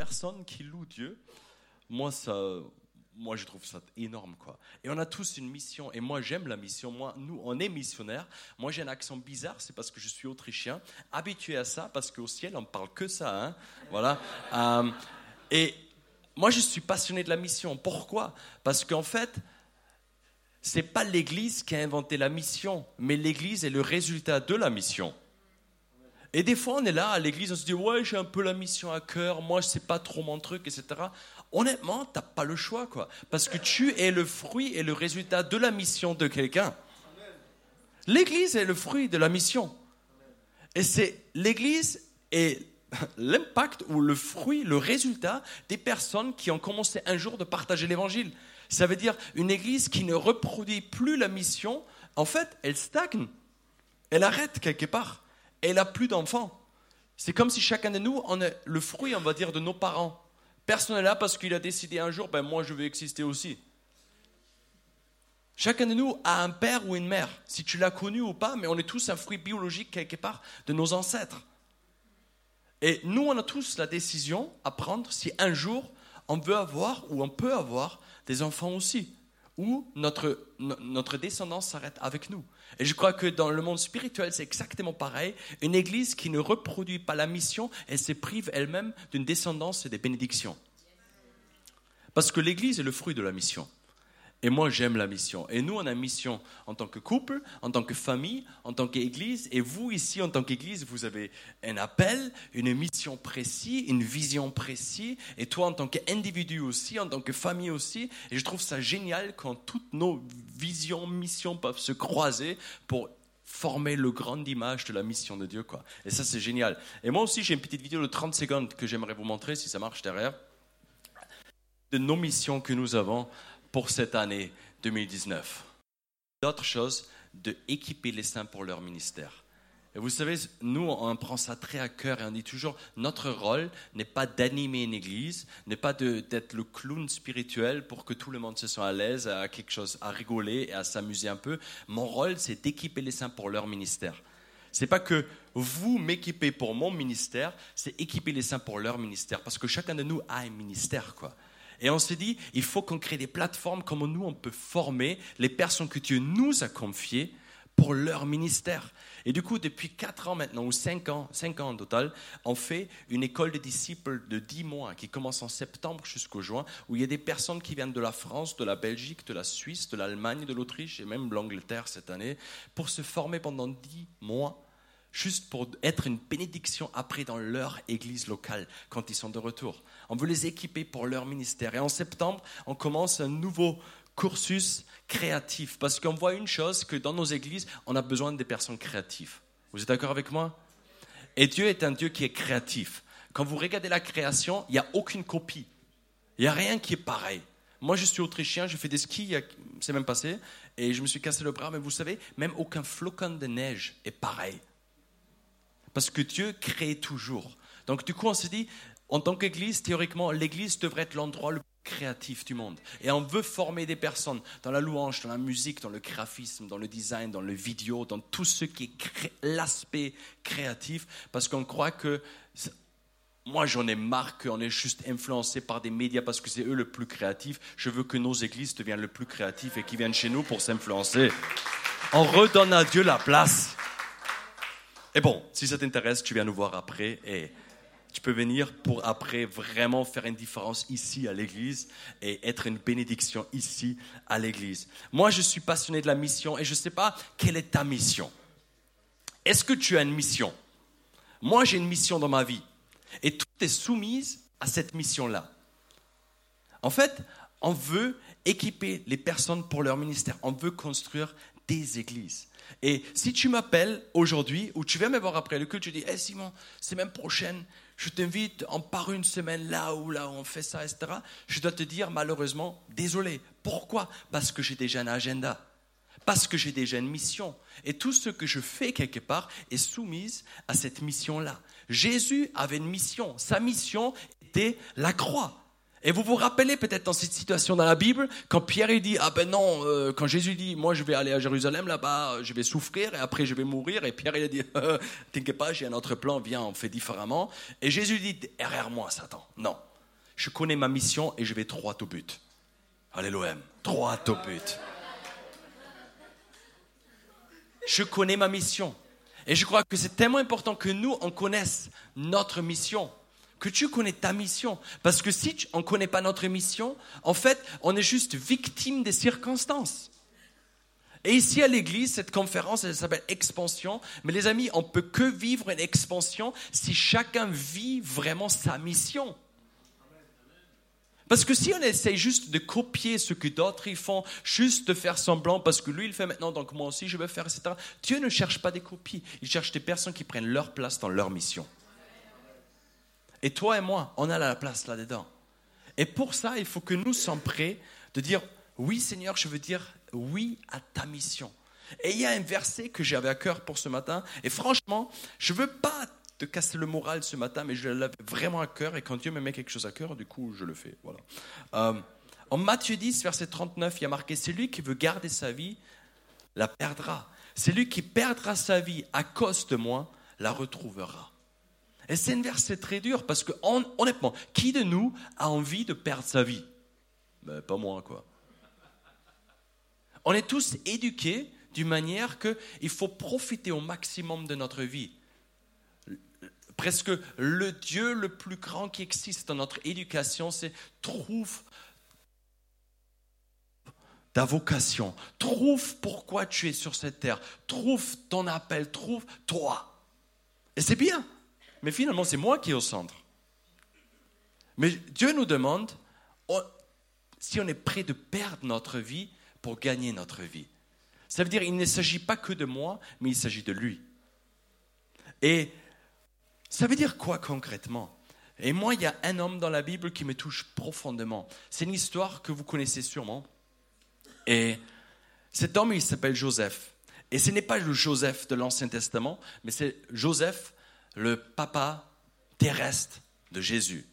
personne qui loue Dieu, moi, ça, moi, je trouve ça énorme, quoi. Et on a tous une mission. Et moi, j'aime la mission. Moi, nous, on est missionnaires. Moi, j'ai un accent bizarre. C'est parce que je suis autrichien, habitué à ça, parce qu'au ciel, on parle que ça, hein. Voilà. Euh, et moi, je suis passionné de la mission. Pourquoi? Parce qu'en fait, c'est pas l'Église qui a inventé la mission, mais l'Église est le résultat de la mission. Et des fois, on est là à l'église, on se dit, ouais, j'ai un peu la mission à cœur, moi, c'est pas trop mon truc, etc. Honnêtement, t'as pas le choix, quoi. Parce que tu es le fruit et le résultat de la mission de quelqu'un. L'église est le fruit de la mission. Et c'est l'église est l'impact ou le fruit, le résultat des personnes qui ont commencé un jour de partager l'évangile. Ça veut dire une église qui ne reproduit plus la mission, en fait, elle stagne. Elle arrête quelque part elle a plus d'enfants. C'est comme si chacun de nous, on est le fruit, on va dire, de nos parents. Personne n'est là parce qu'il a décidé un jour, ben moi je vais exister aussi. Chacun de nous a un père ou une mère, si tu l'as connu ou pas, mais on est tous un fruit biologique quelque part de nos ancêtres. Et nous, on a tous la décision à prendre si un jour on veut avoir ou on peut avoir des enfants aussi, ou notre, notre descendance s'arrête avec nous. Et je crois que dans le monde spirituel, c'est exactement pareil. Une église qui ne reproduit pas la mission, elle se prive elle-même d'une descendance et des bénédictions. Parce que l'église est le fruit de la mission. Et moi, j'aime la mission. Et nous, on a une mission en tant que couple, en tant que famille, en tant qu'église. Et vous, ici, en tant qu'église, vous avez un appel, une mission précise, une vision précise. Et toi, en tant qu'individu aussi, en tant que famille aussi. Et je trouve ça génial quand toutes nos visions, missions peuvent se croiser pour former le grand image de la mission de Dieu. Quoi. Et ça, c'est génial. Et moi aussi, j'ai une petite vidéo de 30 secondes que j'aimerais vous montrer, si ça marche derrière, de nos missions que nous avons pour cette année 2019. D'autre chose, de équiper les saints pour leur ministère. Et vous savez, nous, on prend ça très à cœur et on dit toujours, notre rôle n'est pas d'animer une église, n'est pas d'être le clown spirituel pour que tout le monde se sente à l'aise, à quelque chose, à rigoler et à s'amuser un peu. Mon rôle, c'est d'équiper les saints pour leur ministère. C'est pas que vous m'équipez pour mon ministère, c'est équiper les saints pour leur ministère. Parce que chacun de nous a un ministère, quoi. Et on s'est dit, il faut qu'on crée des plateformes, comment nous, on peut former les personnes que Dieu nous a confiées pour leur ministère. Et du coup, depuis 4 ans maintenant, ou 5 ans, 5 ans en total, on fait une école de disciples de 10 mois qui commence en septembre jusqu'au juin, où il y a des personnes qui viennent de la France, de la Belgique, de la Suisse, de l'Allemagne, de l'Autriche et même de l'Angleterre cette année, pour se former pendant 10 mois juste pour être une bénédiction après dans leur église locale quand ils sont de retour. On veut les équiper pour leur ministère. Et en septembre, on commence un nouveau cursus créatif parce qu'on voit une chose, que dans nos églises, on a besoin des personnes créatives. Vous êtes d'accord avec moi? Et Dieu est un Dieu qui est créatif. Quand vous regardez la création, il n'y a aucune copie. Il n'y a rien qui est pareil. Moi, je suis autrichien, je fais des skis, c'est même passé, et je me suis cassé le bras, mais vous savez, même aucun flocon de neige est pareil. Parce que Dieu crée toujours. Donc du coup, on se dit, en tant qu'Église, théoriquement, l'Église devrait être l'endroit le plus créatif du monde. Et on veut former des personnes dans la louange, dans la musique, dans le graphisme, dans le design, dans le vidéo, dans tout ce qui est l'aspect créatif, parce qu'on croit que... Moi, j'en ai marre qu'on est juste influencé par des médias parce que c'est eux le plus créatif. Je veux que nos églises deviennent le plus créatifs et qu'ils viennent chez nous pour s'influencer. On redonne à Dieu la place. Et bon, si ça t'intéresse, tu viens nous voir après et tu peux venir pour après vraiment faire une différence ici à l'église et être une bénédiction ici à l'église. Moi, je suis passionné de la mission et je ne sais pas quelle est ta mission. Est-ce que tu as une mission? Moi, j'ai une mission dans ma vie et tout est soumise à cette mission-là. En fait, on veut équiper les personnes pour leur ministère. On veut construire des églises. Et si tu m'appelles aujourd'hui ou tu viens me voir après le culte, tu dis, hey Simon, semaine prochaine, je t'invite, on part une semaine là où là on fait ça, etc. Je dois te dire malheureusement, désolé. Pourquoi? Parce que j'ai déjà un agenda. Parce que j'ai déjà une mission. Et tout ce que je fais quelque part est soumise à cette mission-là. Jésus avait une mission. Sa mission était la croix. Et vous vous rappelez peut-être dans cette situation dans la Bible, quand Pierre il dit, ah ben non, euh, quand Jésus dit, moi je vais aller à Jérusalem là-bas, je vais souffrir et après je vais mourir, et Pierre il dit, t'inquiète pas, j'ai un autre plan, viens, on fait différemment. Et Jésus dit, derrière moi Satan, non, je connais ma mission et je vais droit au but. L'OM, droit au but. Je connais ma mission. Et je crois que c'est tellement important que nous, on connaisse notre mission que tu connais ta mission. Parce que si on ne connaît pas notre mission, en fait, on est juste victime des circonstances. Et ici à l'église, cette conférence, elle s'appelle Expansion. Mais les amis, on peut que vivre une expansion si chacun vit vraiment sa mission. Parce que si on essaye juste de copier ce que d'autres font, juste de faire semblant, parce que lui il fait maintenant, donc moi aussi je vais faire, etc. Dieu ne cherche pas des copies, il cherche des personnes qui prennent leur place dans leur mission. Et toi et moi, on a la place là-dedans. Et pour ça, il faut que nous soyons prêts de dire, oui Seigneur, je veux dire oui à ta mission. Et il y a un verset que j'avais à cœur pour ce matin. Et franchement, je ne veux pas te casser le moral ce matin, mais je l'avais vraiment à cœur. Et quand Dieu me met quelque chose à cœur, du coup, je le fais. Voilà. Euh, en Matthieu 10, verset 39, il y a marqué, celui qui veut garder sa vie, la perdra. Celui qui perdra sa vie à cause de moi, la retrouvera. Et c'est un verset très dur parce que, honnêtement, qui de nous a envie de perdre sa vie? Ben, Pas moi, quoi. On est tous éduqués d'une manière qu'il faut profiter au maximum de notre vie. Presque le Dieu le plus grand qui existe dans notre éducation, c'est trouve ta vocation, trouve pourquoi tu es sur cette terre, trouve ton appel, trouve toi. Et c'est bien, mais finalement, c'est moi qui est au centre. Mais Dieu nous demande si on est prêt de perdre notre vie pour gagner notre vie. Ça veut dire qu'il ne s'agit pas que de moi, mais il s'agit de lui. Et ça veut dire quoi concrètement? Et moi, il y a un homme dans la Bible qui me touche profondément. C'est une histoire que vous connaissez sûrement. Et cet homme, il s'appelle Joseph. Et ce n'est pas le Joseph de l'Ancien Testament, mais c'est Joseph le papa terrestre de Jésus.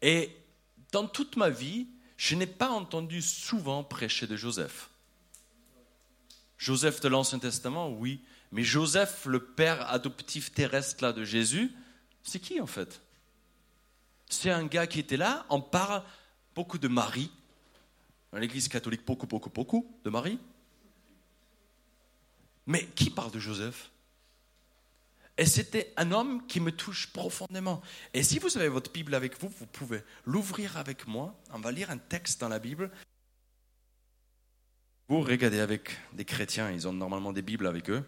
Et dans toute ma vie, je n'ai pas entendu souvent prêcher de Joseph. Joseph de l'Ancien Testament, oui, mais Joseph, le père adoptif terrestre là de Jésus, c'est qui en fait? C'est un gars qui était là, on parle beaucoup de Marie, dans l'Église catholique, beaucoup, beaucoup, beaucoup de Marie. Mais qui parle de Joseph? Et c'était un homme qui me touche profondément. Et si vous avez votre Bible avec vous, vous pouvez l'ouvrir avec moi. On va lire un texte dans la Bible. Vous regardez avec des chrétiens, ils ont normalement des Bibles avec eux.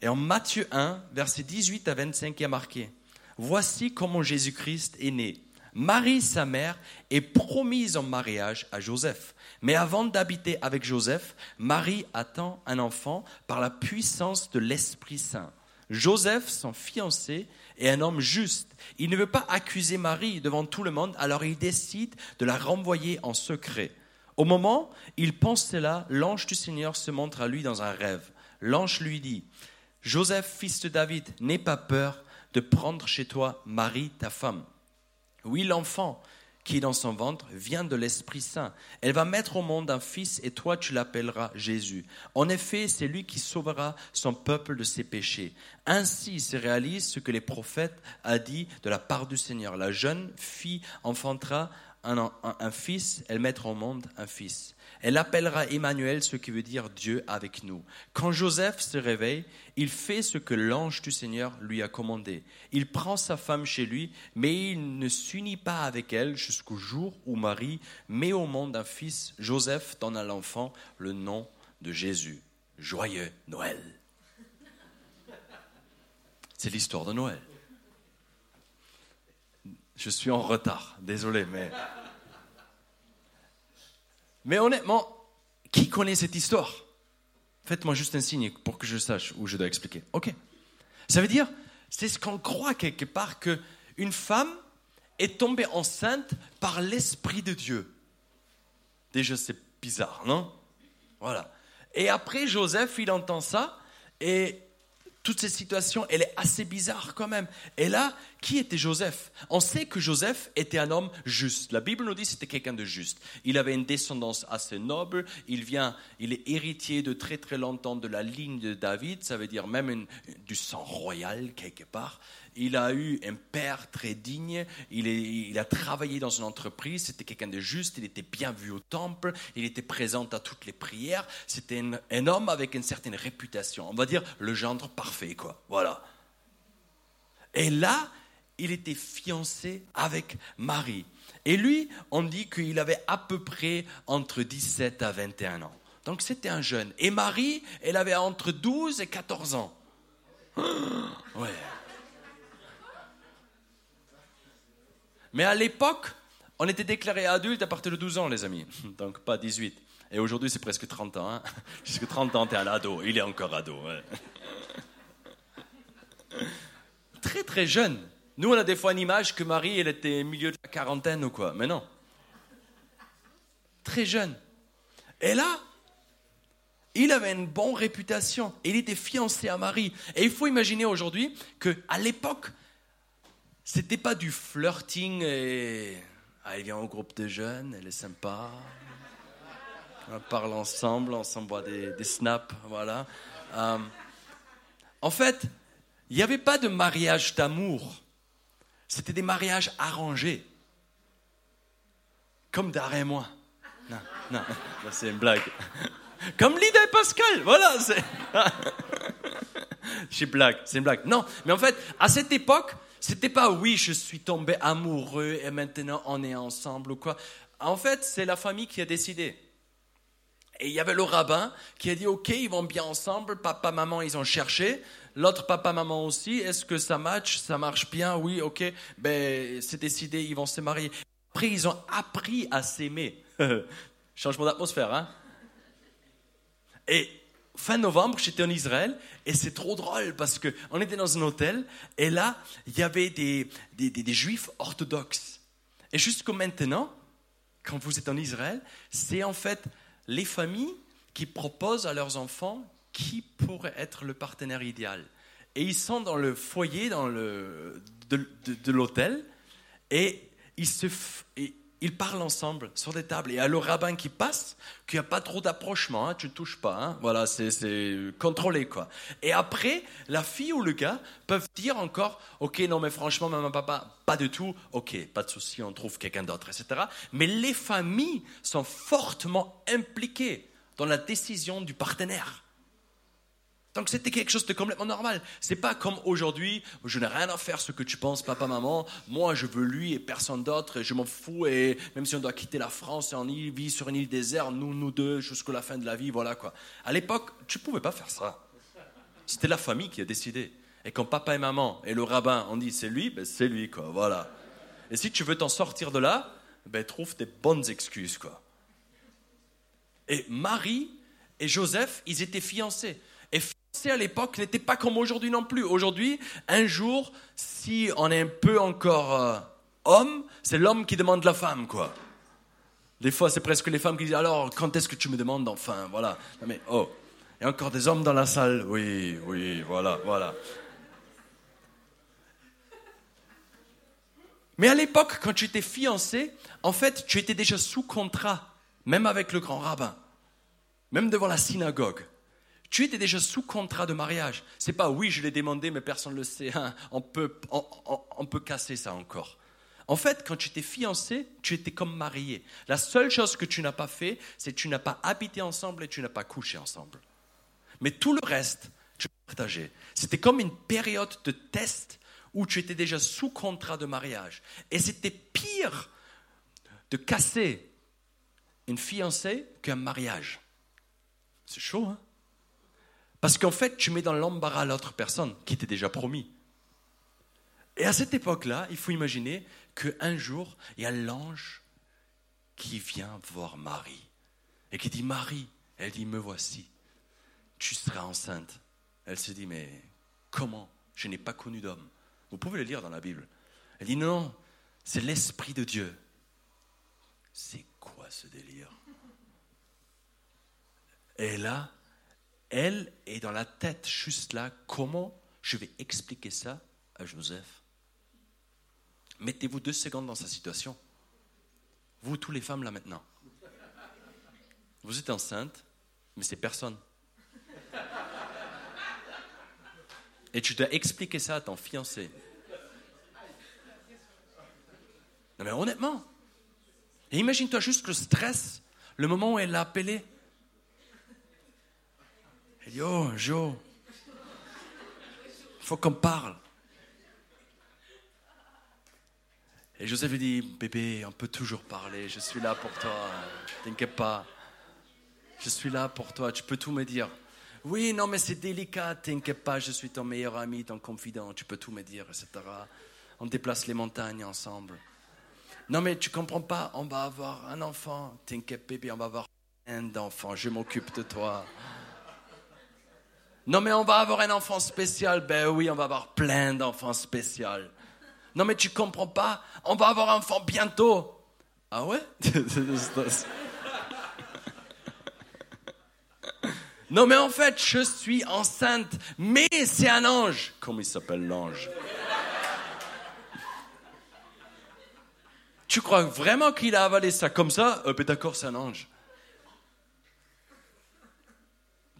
Et en Matthieu 1, versets 18 à 25, il y a marqué Voici comment Jésus-Christ est né. Marie, sa mère, est promise en mariage à Joseph. Mais avant d'habiter avec Joseph, Marie attend un enfant par la puissance de l'Esprit Saint. Joseph, son fiancé, est un homme juste. Il ne veut pas accuser Marie devant tout le monde, alors il décide de la renvoyer en secret. Au moment, il pense cela, l'ange du Seigneur se montre à lui dans un rêve. L'ange lui dit, Joseph, fils de David, n'aie pas peur de prendre chez toi Marie, ta femme. Oui, l'enfant qui dans son ventre vient de l'Esprit Saint. Elle va mettre au monde un fils et toi tu l'appelleras Jésus. En effet, c'est lui qui sauvera son peuple de ses péchés. Ainsi se réalise ce que les prophètes a dit de la part du Seigneur. La jeune fille enfantera un, fils, elle mettra au monde un fils. Elle appellera Emmanuel, ce qui veut dire Dieu avec nous. Quand Joseph se réveille, il fait ce que l'ange du Seigneur lui a commandé. Il prend sa femme chez lui, mais il ne s'unit pas avec elle jusqu'au jour où Marie met au monde un fils. Joseph donne à l'enfant le nom de Jésus. Joyeux Noël. C'est l'histoire de Noël. Je suis en retard, désolé, mais. Mais honnêtement, qui connaît cette histoire? Faites-moi juste un signe pour que je sache où je dois expliquer. Ok. Ça veut dire, c'est ce qu'on croit quelque part que une femme est tombée enceinte par l'esprit de Dieu. Déjà, c'est bizarre, non? Voilà. Et après, Joseph, il entend ça et toute cette situation, elle est assez bizarre quand même. Et là, qui était Joseph? On sait que Joseph était un homme juste. La Bible nous dit que c'était quelqu'un de juste. Il avait une descendance assez noble. Il vient, il est héritier de très très longtemps de la ligne de David. Ça veut dire même du sang royal quelque part. Il a eu un père très digne. Il, a travaillé dans une entreprise. C'était quelqu'un de juste. Il était bien vu au temple. Il était présent à toutes les prières. C'était un, un homme avec une certaine réputation. On va dire le gendre parfait, quoi. Voilà. Et là, il était fiancé avec Marie. Et lui, on dit qu'il avait à peu près entre 17 à 21 ans. Donc c'était un jeune. Et Marie, elle avait entre 12 et 14 ans. Ouais. Mais à l'époque, on était déclaré adulte à partir de 12 ans, les amis. Donc pas 18. Et aujourd'hui, c'est presque 30 ans. Hein. Jusque 30 ans, tu es à l'ado. Il est encore ado. Très, très jeune. Nous, on a des fois une image que Marie, elle était au milieu de la quarantaine ou quoi. Mais non. Très jeune. Et là, il avait une bonne réputation. Il était fiancé à Marie. Et il faut imaginer aujourd'hui qu'à l'époque, c'était pas du flirting et. Ah, il vient au groupe de jeunes, elle est sympa. On parle ensemble, on s'envoie des, des, snaps, voilà. Euh, en fait, il n'y avait pas de mariage d'amour. C'était des mariages arrangés. Comme Dara et moi. Non, non, c'est une blague. Comme Lida et Pascal, voilà. C'est une blague, c'est une blague. Non, mais en fait, à cette époque, c'était pas oui, je suis tombé amoureux et maintenant on est ensemble ou quoi. En fait, c'est la famille qui a décidé. Et il y avait le rabbin qui a dit Ok, ils vont bien ensemble, papa, maman, ils ont cherché. L'autre papa, maman aussi, est-ce que ça match Ça marche bien? Oui, ok. Ben, c'est décidé, ils vont se marier. Après, ils ont appris à s'aimer. Changement d'atmosphère, hein? Et fin novembre, j'étais en Israël et c'est trop drôle parce qu'on était dans un hôtel et là, il y avait des, des, des juifs orthodoxes. Et jusqu'au maintenant, quand vous êtes en Israël, c'est en fait les familles qui proposent à leurs enfants qui pourrait être le partenaire idéal. Et ils sont dans le foyer dans le, de, de, l'hôtel et ils, se, ils parlent ensemble sur des tables. Et il y a le rabbin qui passe, qu'il n'y a pas trop d'approchement, hein, tu ne touches pas, hein, voilà, c'est contrôlé. quoi. Et après, la fille ou le gars peuvent dire encore, ok, non mais franchement, maman, papa, pas du tout, ok, pas de souci, on trouve quelqu'un d'autre, etc. Mais les familles sont fortement impliquées dans la décision du partenaire. Donc c'était quelque chose de complètement normal. C'est pas comme aujourd'hui, je n'ai rien à faire ce que tu penses, papa, maman. Moi, je veux lui et personne d'autre, et je m'en fous. Et même si on doit quitter la France et on y vit sur une île déserte, nous, nous deux, jusqu'à la fin de la vie, voilà quoi. À l'époque, tu pouvais pas faire ça. C'était la famille qui a décidé. Et quand papa et maman et le rabbin ont dit c'est lui, ben c'est lui quoi. Voilà. Et si tu veux t'en sortir de là, ben trouve des bonnes excuses quoi. Et Marie et Joseph, ils étaient fiancés à l'époque n'était pas comme aujourd'hui non plus. Aujourd'hui, un jour, si on est un peu encore euh, homme, c'est l'homme qui demande la femme, quoi. Des fois, c'est presque les femmes qui disent alors, quand est-ce que tu me demandes enfin Voilà. mais oh, il y a encore des hommes dans la salle. Oui, oui, voilà, voilà. Mais à l'époque, quand tu étais fiancé, en fait, tu étais déjà sous contrat, même avec le grand rabbin, même devant la synagogue. Tu étais déjà sous contrat de mariage. C'est pas oui, je l'ai demandé, mais personne ne le sait. Hein. On, peut, on, peut casser ça encore. En fait, quand tu étais fiancé, tu étais comme marié. La seule chose que tu n'as pas fait, c'est que tu n'as pas habité ensemble et tu n'as pas couché ensemble. Mais tout le reste, tu partageais. C'était comme une période de test où tu étais déjà sous contrat de mariage. Et c'était pire de casser une fiancée qu'un mariage. C'est chaud, hein? Parce qu'en fait, tu mets dans l'embarras l'autre personne qui t'est déjà promis. Et à cette époque-là, il faut imaginer qu'un jour, il y a l'ange qui vient voir Marie et qui dit Marie, elle dit Me voici, tu seras enceinte. Elle se dit Mais comment? Je n'ai pas connu d'homme. Vous pouvez le lire dans la Bible. Elle dit Non, c'est l'Esprit de Dieu. C'est quoi ce délire? Et là, elle est dans la tête juste là, comment je vais expliquer ça à Joseph? Mettez-vous deux secondes dans sa situation. Vous, tous les femmes là maintenant. Vous êtes enceinte, mais c'est personne. Et tu dois expliquer ça à ton fiancé. Non mais honnêtement. Et imagine-toi juste le stress, le moment où elle l'a appelé. Elle dit, oh, il faut qu'on parle. Et Joseph lui dit, bébé, on peut toujours parler, je suis là pour toi, t'inquiète pas. Je suis là pour toi, tu peux tout me dire. Oui, non, mais c'est délicat, t'inquiète pas, je suis ton meilleur ami, ton confident, tu peux tout me dire, etc. On déplace les montagnes ensemble. Non, mais tu comprends pas, on va avoir un enfant, t'inquiète bébé, on va avoir un d'enfants, je m'occupe de toi. Non, mais on va avoir un enfant spécial. Ben oui, on va avoir plein d'enfants spéciaux. Non, mais tu comprends pas, on va avoir un enfant bientôt. Ah ouais? Non, mais en fait, je suis enceinte, mais c'est un ange. Comment il s'appelle l'ange? Tu crois vraiment qu'il a avalé ça comme ça? Euh, ben D'accord, c'est un ange.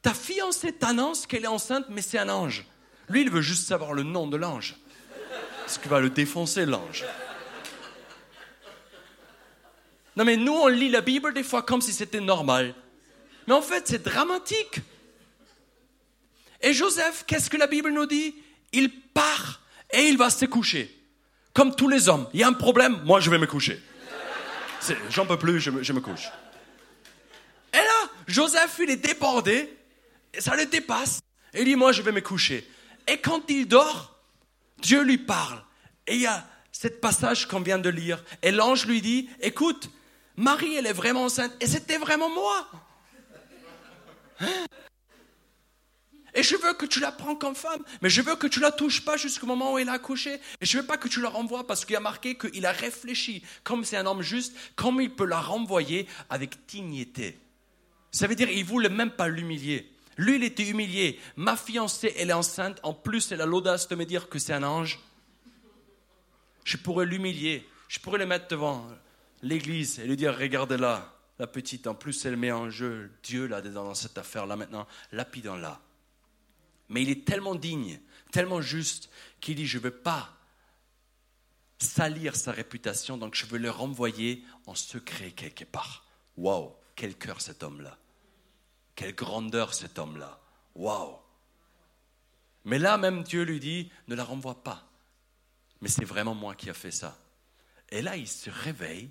Ta fiancée t'annonce qu'elle est enceinte, mais c'est un ange. Lui, il veut juste savoir le nom de l'ange. Parce qu'il va le défoncer, l'ange? Non, mais nous, on lit la Bible des fois comme si c'était normal. Mais en fait, c'est dramatique. Et Joseph, qu'est-ce que la Bible nous dit? Il part et il va se coucher. Comme tous les hommes. Il y a un problème, moi je vais me coucher. J'en peux plus, je me, je me couche. Et là, Joseph, il est débordé ça le dépasse. Et il dit, moi, je vais me coucher. Et quand il dort, Dieu lui parle. Et il y a ce passage qu'on vient de lire. Et l'ange lui dit, écoute, Marie, elle est vraiment enceinte. Et c'était vraiment moi. Hein? et je veux que tu la prends comme femme, mais je veux que tu la touches pas jusqu'au moment où elle a accouché. Et je veux pas que tu la renvoies parce qu'il a marqué qu'il a réfléchi, comme c'est un homme juste, comme il peut la renvoyer avec dignité. Ça veut dire qu'il voulait même pas l'humilier. Lui, il était humilié. Ma fiancée, elle est enceinte. En plus, elle a l'audace de me dire que c'est un ange. Je pourrais l'humilier. Je pourrais le mettre devant l'église et lui dire Regardez-la, la petite. En plus, elle met en jeu Dieu là dans cette affaire-là maintenant. Lapidons-la. Mais il est tellement digne, tellement juste, qu'il dit Je ne veux pas salir sa réputation, donc je veux le renvoyer en secret quelque part. Waouh, quel cœur cet homme-là. Quelle grandeur cet homme-là. Waouh. Mais là même Dieu lui dit, ne la renvoie pas. Mais c'est vraiment moi qui a fait ça. Et là, il se réveille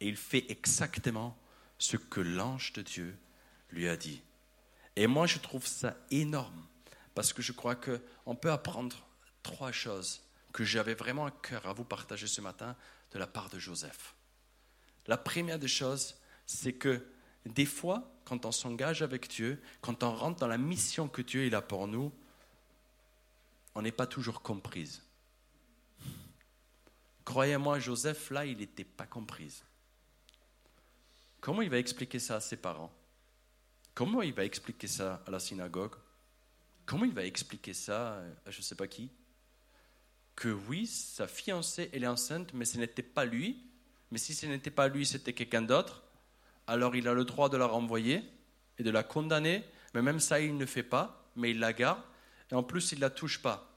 et il fait exactement ce que l'ange de Dieu lui a dit. Et moi, je trouve ça énorme parce que je crois qu'on peut apprendre trois choses que j'avais vraiment à cœur à vous partager ce matin de la part de Joseph. La première des choses, c'est que des fois, quand on s'engage avec Dieu, quand on rentre dans la mission que Dieu a pour nous, on n'est pas toujours comprise. Croyez-moi, Joseph, là, il n'était pas comprise. Comment il va expliquer ça à ses parents? Comment il va expliquer ça à la synagogue? Comment il va expliquer ça à je ne sais pas qui? Que oui, sa fiancée, elle est enceinte, mais ce n'était pas lui. Mais si ce n'était pas lui, c'était quelqu'un d'autre alors il a le droit de la renvoyer et de la condamner, mais même ça, il ne fait pas, mais il la garde, et en plus, il ne la touche pas.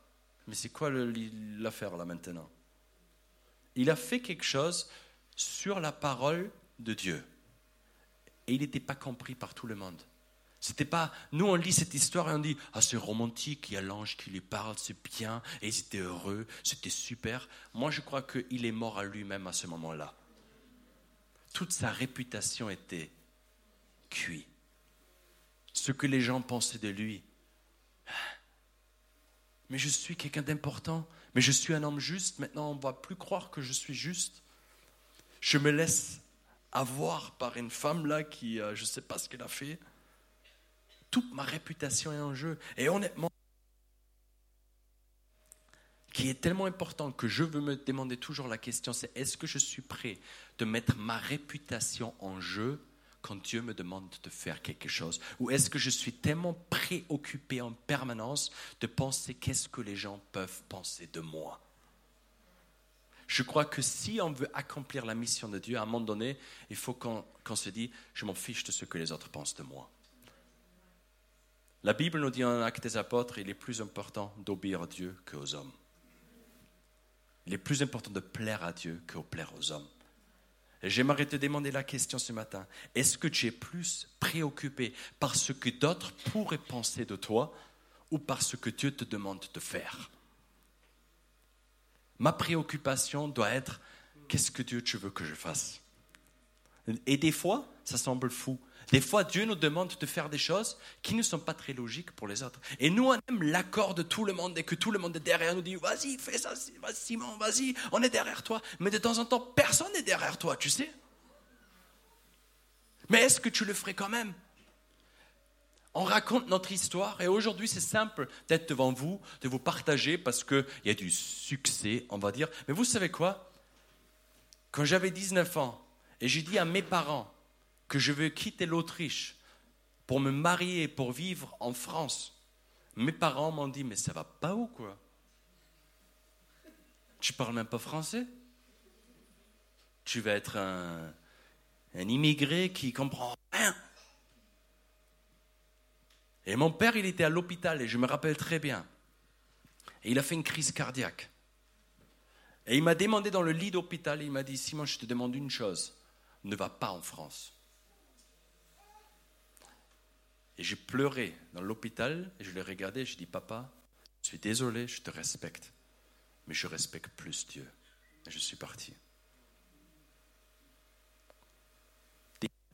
Mais c'est quoi l'affaire là maintenant? Il a fait quelque chose sur la parole de Dieu. Et il n'était pas compris par tout le monde. C'était pas, nous on lit cette histoire et on dit, ah c'est romantique, il y a l'ange qui lui parle, c'est bien, et ils étaient heureux, c'était super. Moi je crois qu'il est mort à lui-même à ce moment-là toute sa réputation était cuite. Ce que les gens pensaient de lui. Mais je suis quelqu'un d'important, mais je suis un homme juste, maintenant on ne va plus croire que je suis juste. Je me laisse avoir par une femme là qui, euh, je ne sais pas ce qu'elle a fait. Toute ma réputation est en jeu. Et honnêtement, qui est tellement important que je veux me demander toujours la question, c'est est-ce que je suis prêt de mettre ma réputation en jeu quand Dieu me demande de faire quelque chose? Ou est-ce que je suis tellement préoccupé en permanence de penser qu'est-ce que les gens peuvent penser de moi? Je crois que si on veut accomplir la mission de Dieu, à un moment donné, il faut qu'on se dise, je m'en fiche de ce que les autres pensent de moi. La Bible nous dit en Actes des Apôtres, il est plus important d'obéir à Dieu qu'aux hommes. Il est plus important de plaire à Dieu que de plaire aux hommes. J'aimerais te demander la question ce matin. Est-ce que tu es plus préoccupé par ce que d'autres pourraient penser de toi ou par ce que Dieu te demande de faire? Ma préoccupation doit être qu'est-ce que Dieu tu veux que je fasse? Et des fois, ça semble fou. Des fois, Dieu nous demande de faire des choses qui ne sont pas très logiques pour les autres. Et nous, on aime l'accord de tout le monde et que tout le monde est derrière nous dit Vas-y, fais ça, vas Simon, vas-y, on est derrière toi. Mais de temps en temps, personne n'est derrière toi, tu sais. Mais est-ce que tu le ferais quand même? On raconte notre histoire et aujourd'hui c'est simple d'être devant vous, de vous partager parce qu'il y a du succès, on va dire. Mais vous savez quoi? Quand j'avais 19 ans et j'ai dit à mes parents, que je veux quitter l'Autriche pour me marier, pour vivre en France, mes parents m'ont dit, mais ça va pas ou quoi? Tu parles même pas français? Tu vas être un, immigré qui comprend rien. Et mon père, il était à l'hôpital, et je me rappelle très bien. Et il a fait une crise cardiaque. Et il m'a demandé dans le lit d'hôpital, il m'a dit, Simon, je te demande une chose, ne va pas en France. Et j'ai pleuré dans l'hôpital et je l'ai regardé et je dis Papa, je suis désolé, je te respecte, mais je respecte plus Dieu. Et je suis parti.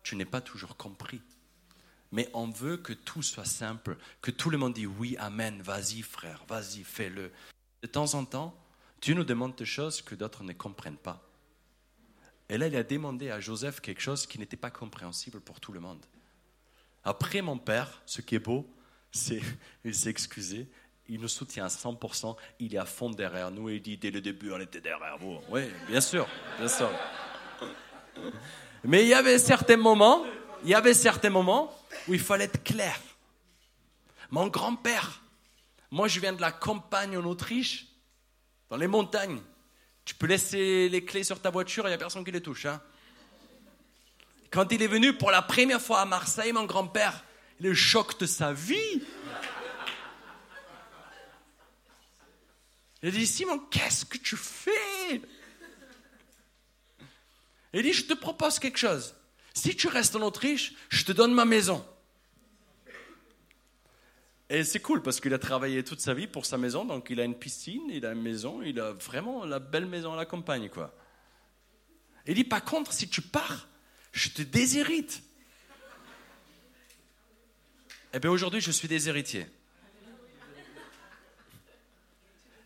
Tu n'es pas toujours compris, mais on veut que tout soit simple, que tout le monde dise oui, Amen, vas-y frère, vas-y, fais-le. De temps en temps, Dieu nous demande des choses que d'autres ne comprennent pas. Et là, il a demandé à Joseph quelque chose qui n'était pas compréhensible pour tout le monde. Après, mon père, ce qui est beau, c'est il s'est excusé, il nous soutient à 100%, il est à fond derrière nous il dit dès le début, on était derrière vous. Oui, bien sûr, bien sûr. Mais il y avait certains moments, il y avait certains moments où il fallait être clair. Mon grand-père, moi je viens de la campagne en Autriche, dans les montagnes. Tu peux laisser les clés sur ta voiture, il n'y a personne qui les touche. Hein. Quand il est venu pour la première fois à Marseille, mon grand-père, le choc de sa vie. Il dit, Simon, qu'est-ce que tu fais? Il dit, je te propose quelque chose. Si tu restes en Autriche, je te donne ma maison. Et c'est cool parce qu'il a travaillé toute sa vie pour sa maison, donc il a une piscine, il a une maison, il a vraiment la belle maison à la campagne, quoi. Il dit, par contre, si tu pars, je te déshérite. Eh bien aujourd'hui, je suis déshéritier.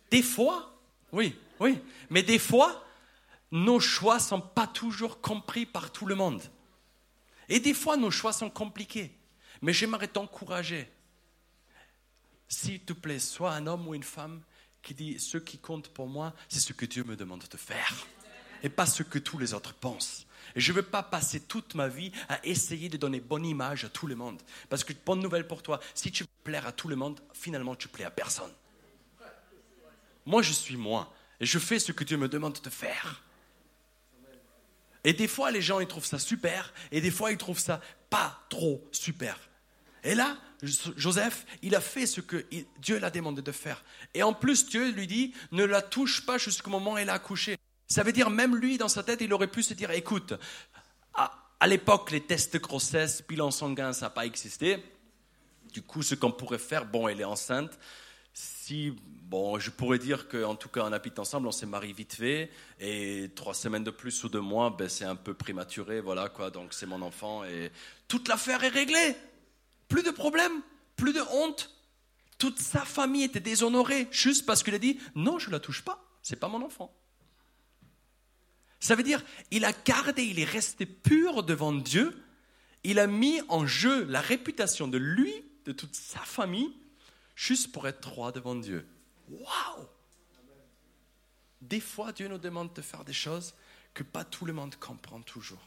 Des fois, oui, oui, mais des fois, nos choix ne sont pas toujours compris par tout le monde. Et des fois, nos choix sont compliqués. Mais j'aimerais t'encourager. S'il te plaît, sois un homme ou une femme qui dit ce qui compte pour moi, c'est ce que Dieu me demande de faire. Et pas ce que tous les autres pensent. Je ne veux pas passer toute ma vie à essayer de donner bonne image à tout le monde. Parce que bonne nouvelle pour toi, si tu veux plaire à tout le monde, finalement tu plais à personne. Moi, je suis moi. Et je fais ce que Dieu me demande de faire. Et des fois, les gens, ils trouvent ça super. Et des fois, ils trouvent ça pas trop super. Et là, Joseph, il a fait ce que Dieu l'a demandé de faire. Et en plus, Dieu lui dit, ne la touche pas jusqu'au moment où elle a accouché. Ça veut dire, même lui, dans sa tête, il aurait pu se dire, écoute, à, l'époque, les tests de grossesse, bilan sanguin, ça n'a pas existé. Du coup, ce qu'on pourrait faire, bon, elle est enceinte. Si, bon, je pourrais dire qu'en tout cas, on habite ensemble, on s'est marié vite fait, et trois semaines de plus ou de moins, ben, c'est un peu prématuré, voilà quoi, donc c'est mon enfant, et toute l'affaire est réglée. Plus de problème, plus de honte. Toute sa famille était déshonorée, juste parce qu'il a dit, non, je la touche pas, c'est pas mon enfant. Ça veut dire, il a gardé, il est resté pur devant Dieu. Il a mis en jeu la réputation de lui, de toute sa famille, juste pour être droit devant Dieu. Waouh Des fois, Dieu nous demande de faire des choses que pas tout le monde comprend toujours.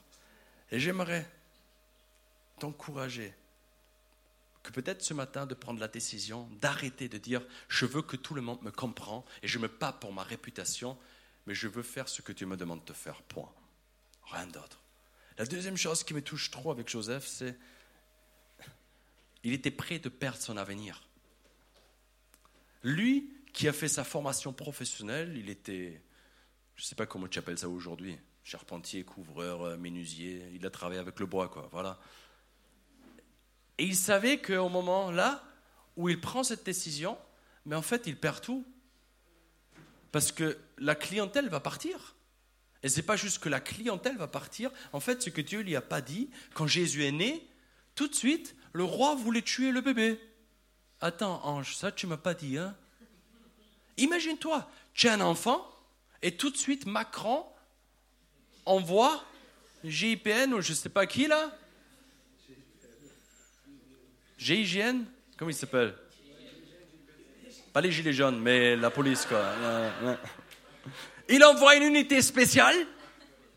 Et j'aimerais t'encourager que peut-être ce matin de prendre la décision d'arrêter de dire je veux que tout le monde me comprend et je me bats pour ma réputation, mais je veux faire ce que tu me demandes de faire. Point. Rien d'autre. La deuxième chose qui me touche trop avec Joseph, c'est il était prêt de perdre son avenir. Lui, qui a fait sa formation professionnelle, il était, je ne sais pas comment tu appelles ça aujourd'hui, charpentier, couvreur, euh, menuisier, il a travaillé avec le bois, quoi, voilà. Et il savait qu'au moment là où il prend cette décision, mais en fait, il perd tout. Parce que la clientèle va partir. Et ce n'est pas juste que la clientèle va partir. En fait, ce que Dieu lui a pas dit, quand Jésus est né, tout de suite, le roi voulait tuer le bébé. Attends, ange, ça tu m'as pas dit, hein? Imagine-toi, tu es un enfant, et tout de suite, Macron envoie GIPN ou je ne sais pas qui là? GIGN Comment il s'appelle? Pas les gilets jaunes, mais la police quoi. Il envoie une unité spéciale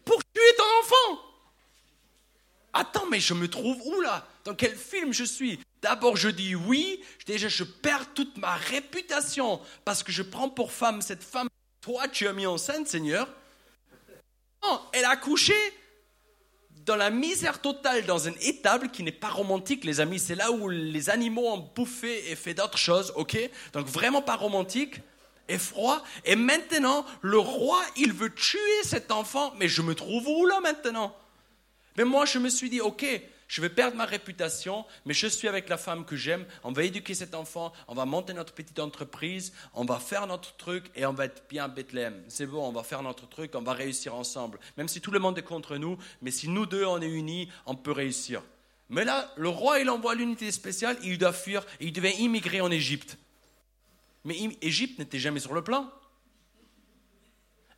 pour tuer ton enfant. Attends, mais je me trouve où là? Dans quel film je suis? D'abord, je dis oui, déjà je perds toute ma réputation parce que je prends pour femme cette femme toi tu as mis enceinte, Seigneur. Non, elle a couché dans la misère totale dans une étable qui n'est pas romantique, les amis. C'est là où les animaux ont bouffé et fait d'autres choses, ok? Donc vraiment pas romantique et froid. Et maintenant, le roi, il veut tuer cet enfant. Mais je me trouve où là maintenant? Mais moi, je me suis dit, ok, je vais perdre ma réputation, mais je suis avec la femme que j'aime, on va éduquer cet enfant, on va monter notre petite entreprise, on va faire notre truc et on va être bien à Bethléem. C'est bon, on va faire notre truc, on va réussir ensemble. Même si tout le monde est contre nous, mais si nous deux on est unis, on peut réussir. Mais là, le roi, il envoie l'unité spéciale, il doit fuir, et il devait immigrer en Égypte. Mais Égypte n'était jamais sur le plan.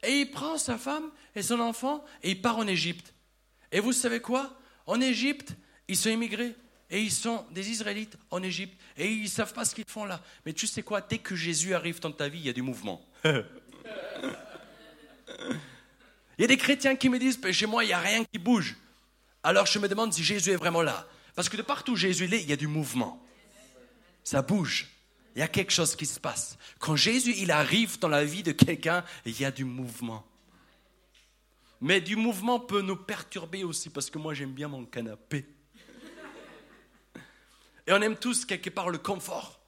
Et il prend sa femme et son enfant et il part en Égypte. Et vous savez quoi? En Égypte, ils sont immigrés et ils sont des Israélites en Égypte et ils ne savent pas ce qu'ils font là. Mais tu sais quoi Dès que Jésus arrive dans ta vie, il y a du mouvement. il y a des chrétiens qui me disent Chez moi, il n'y a rien qui bouge. Alors je me demande si Jésus est vraiment là. Parce que de partout où Jésus est, il y a du mouvement. Ça bouge. Il y a quelque chose qui se passe. Quand Jésus il arrive dans la vie de quelqu'un, il y a du mouvement. Mais du mouvement peut nous perturber aussi parce que moi j'aime bien mon canapé. Et on aime tous quelque part le confort,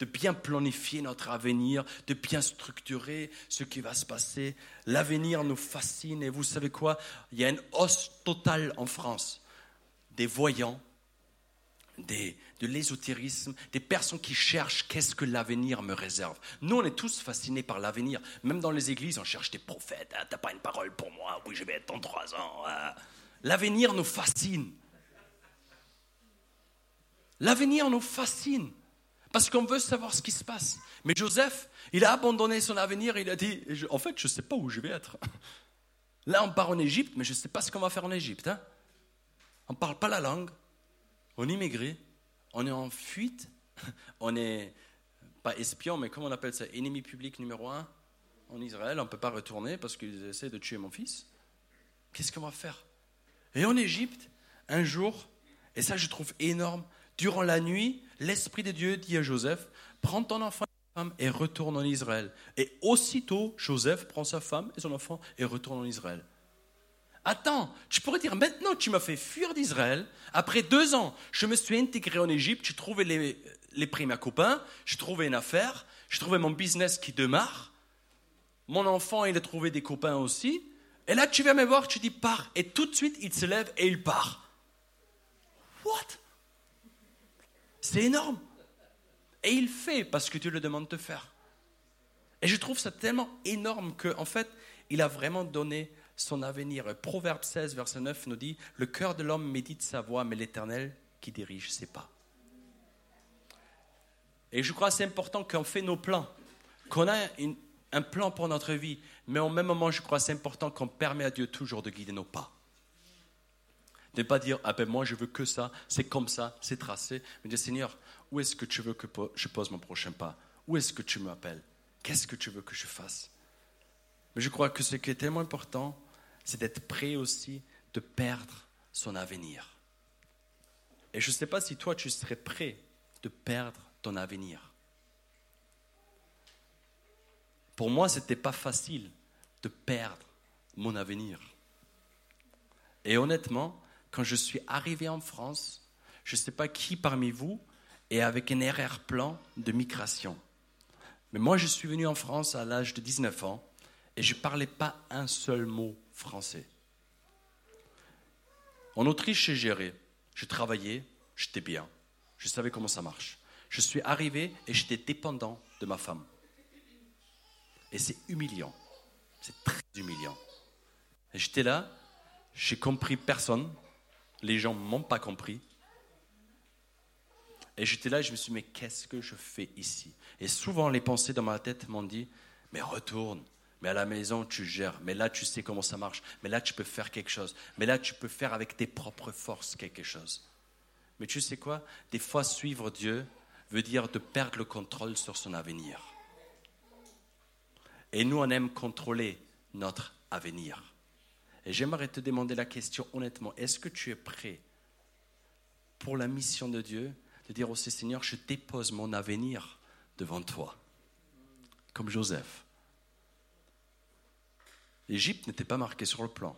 de bien planifier notre avenir, de bien structurer ce qui va se passer. L'avenir nous fascine et vous savez quoi? Il y a une hausse totale en France des voyants, des, de l'ésotérisme, des personnes qui cherchent qu'est-ce que l'avenir me réserve. Nous, on est tous fascinés par l'avenir. Même dans les églises, on cherche des prophètes. Ah, T'as pas une parole pour moi? Oui, je vais être dans trois ans. Ah. L'avenir nous fascine. L'avenir nous fascine. Parce qu'on veut savoir ce qui se passe. Mais Joseph, il a abandonné son avenir. Il a dit, en fait, je ne sais pas où je vais être. Là, on part en Égypte, mais je ne sais pas ce qu'on va faire en Égypte. Hein. On ne parle pas la langue on immigré, on est en fuite, on n'est pas espion, mais comment on appelle ça? Ennemi public numéro un en Israël, on ne peut pas retourner parce qu'ils essaient de tuer mon fils. Qu'est-ce qu'on va faire? Et en Égypte, un jour, et ça je trouve énorme, durant la nuit, l'Esprit de Dieu dit à Joseph, prends ton enfant et femme et retourne en Israël. Et aussitôt, Joseph prend sa femme et son enfant et retourne en Israël. Attends, tu pourrais dire maintenant tu m'as fait fuir d'Israël. Après deux ans, je me suis intégré en Égypte, j'ai trouvé les, les prix à copains, j'ai trouvé une affaire, j'ai trouvé mon business qui démarre. Mon enfant, il a trouvé des copains aussi. Et là, tu viens me voir, tu dis pars. Et tout de suite, il se lève et il part. What? C'est énorme. Et il fait parce que tu le demandes de faire. Et je trouve ça tellement énorme qu'en en fait, il a vraiment donné son avenir. Proverbe 16, verset 9 nous dit, le cœur de l'homme médite sa voix, mais l'Éternel qui dirige ses pas. Et je crois que c'est important qu'on fait nos plans, qu'on a un plan pour notre vie, mais au même moment, je crois que c'est important qu'on permet à Dieu toujours de guider nos pas. Ne pas dire, ah ben moi je veux que ça, c'est comme ça, c'est tracé, mais dire, Seigneur, où est-ce que tu veux que je pose mon prochain pas? Où est-ce que tu m'appelles? Qu'est-ce que tu veux que je fasse? Mais je crois que ce qui est tellement important, c'est d'être prêt aussi de perdre son avenir. Et je ne sais pas si toi, tu serais prêt de perdre ton avenir. Pour moi, ce n'était pas facile de perdre mon avenir. Et honnêtement, quand je suis arrivé en France, je ne sais pas qui parmi vous est avec un RR plan de migration. Mais moi, je suis venu en France à l'âge de 19 ans et je ne parlais pas un seul mot français. En Autriche, j'ai géré. Je travaillais, j'étais bien. Je savais comment ça marche. Je suis arrivé et j'étais dépendant de ma femme. Et c'est humiliant. C'est très humiliant. J'étais là, j'ai compris personne. Les gens ne m'ont pas compris. Et j'étais là et je me suis dit, mais qu'est-ce que je fais ici? Et souvent, les pensées dans ma tête m'ont dit, mais retourne. Mais à la maison, tu gères. Mais là, tu sais comment ça marche. Mais là, tu peux faire quelque chose. Mais là, tu peux faire avec tes propres forces quelque chose. Mais tu sais quoi? Des fois, suivre Dieu veut dire de perdre le contrôle sur son avenir. Et nous, on aime contrôler notre avenir. Et j'aimerais te demander la question honnêtement, est-ce que tu es prêt pour la mission de Dieu de dire aussi, Seigneur, je dépose mon avenir devant toi, comme Joseph. L'Égypte n'était pas marquée sur le plan.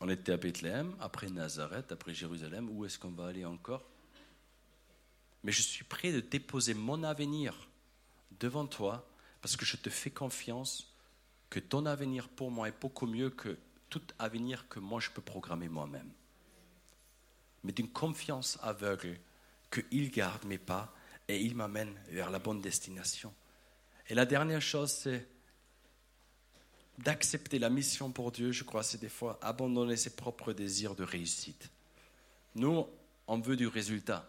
On était à Bethléem, après Nazareth, après Jérusalem. Où est-ce qu'on va aller encore? Mais je suis prêt de déposer mon avenir devant toi parce que je te fais confiance que ton avenir pour moi est beaucoup mieux que tout avenir que moi je peux programmer moi-même mais d'une confiance aveugle qu'il garde mes pas et il m'amène vers la bonne destination. Et la dernière chose, c'est d'accepter la mission pour Dieu, je crois, c'est des fois abandonner ses propres désirs de réussite. Nous, on veut du résultat.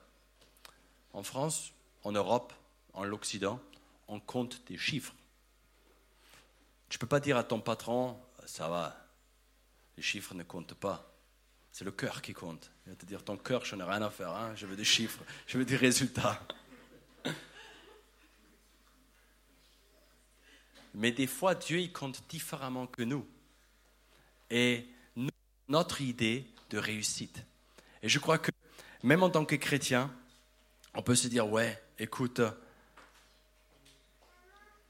En France, en Europe, en l'Occident, on compte des chiffres. Tu ne peux pas dire à ton patron, ça va, les chiffres ne comptent pas. C'est le cœur qui compte. Il va te dire ton cœur, je n'ai rien à faire, hein. je veux des chiffres, je veux des résultats. Mais des fois, Dieu, il compte différemment que nous. Et notre idée de réussite. Et je crois que même en tant que chrétien, on peut se dire, ouais, écoute,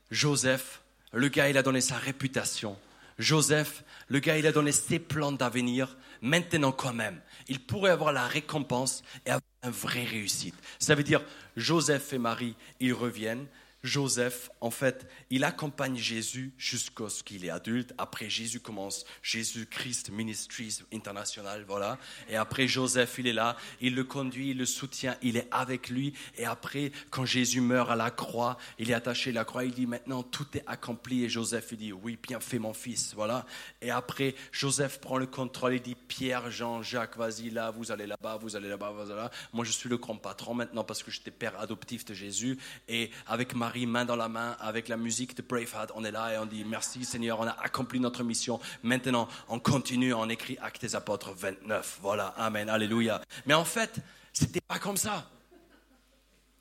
Joseph, le gars, il a donné sa réputation. Joseph, le gars, il a donné ses plans d'avenir. Maintenant, quand même, il pourrait avoir la récompense et avoir une vraie réussite. Ça veut dire, Joseph et Marie, ils reviennent. Joseph, en fait, il accompagne Jésus jusqu'à ce qu'il est adulte. Après, Jésus commence Jésus-Christ Ministries International, voilà. Et après, Joseph, il est là, il le conduit, il le soutient, il est avec lui. Et après, quand Jésus meurt à la croix, il est attaché à la croix, il dit maintenant tout est accompli. Et Joseph, il dit oui, bien fait mon fils, voilà. Et après, Joseph prend le contrôle, il dit Pierre, Jean, Jacques, vas-y là, vous allez là-bas, vous allez là-bas, vous allez là. Moi, je suis le grand patron maintenant parce que j'étais père adoptif de Jésus. Et avec Marie, main dans la main, avec la musique de Braveheart, on est là et on dit merci Seigneur, on a accompli notre mission. Maintenant, on continue, on écrit Actes des Apôtres 29. Voilà, Amen, Alléluia. Mais en fait, c'était pas comme ça.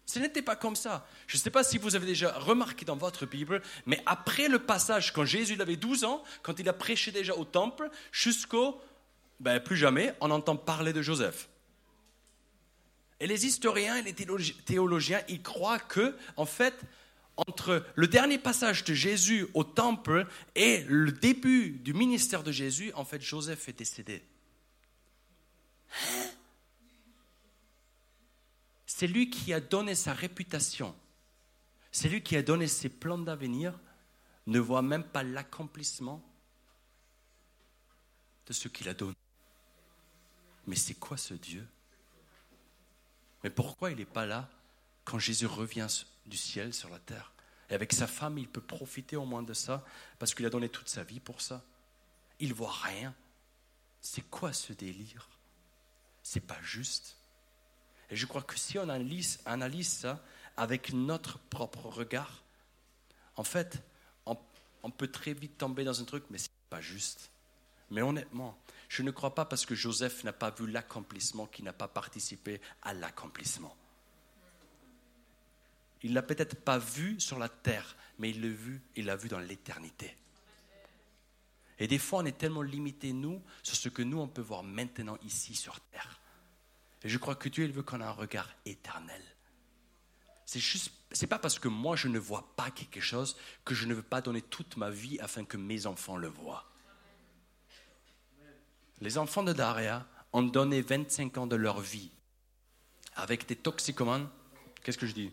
Ce n'était pas comme ça. Je ne sais pas si vous avez déjà remarqué dans votre Bible, mais après le passage, quand Jésus avait 12 ans, quand il a prêché déjà au temple, jusqu'au, ben, plus jamais, on entend parler de Joseph. Et les historiens et les théologiens, ils croient que, en fait, entre le dernier passage de Jésus au temple et le début du ministère de Jésus, en fait, Joseph est décédé. Hein? C'est lui qui a donné sa réputation. C'est lui qui a donné ses plans d'avenir, ne voit même pas l'accomplissement de ce qu'il a donné. Mais c'est quoi ce Dieu? Mais pourquoi il n'est pas là? Quand Jésus revient du ciel sur la terre. Et avec sa femme, il peut profiter au moins de ça, parce qu'il a donné toute sa vie pour ça. Il voit rien. C'est quoi ce délire? C'est pas juste. Et je crois que si on analyse, ça avec notre propre regard, en fait, on, on peut très vite tomber dans un truc, mais c'est pas juste. Mais honnêtement, je ne crois pas parce que Joseph n'a pas vu l'accomplissement qu'il n'a pas participé à l'accomplissement. Il l'a peut-être pas vu sur la terre, mais il l'a vu, il l'a vu dans l'éternité. Et des fois, on est tellement limité, nous, sur ce que nous, on peut voir maintenant ici sur terre. Et je crois que Dieu, il veut qu'on ait un regard éternel. c'est juste, c'est pas parce que moi je ne vois pas quelque chose que je ne veux pas donner toute ma vie afin que mes enfants le voient. Les enfants de Daria ont donné 25 ans de leur vie avec des toxicomanes. Qu'est-ce que je dis?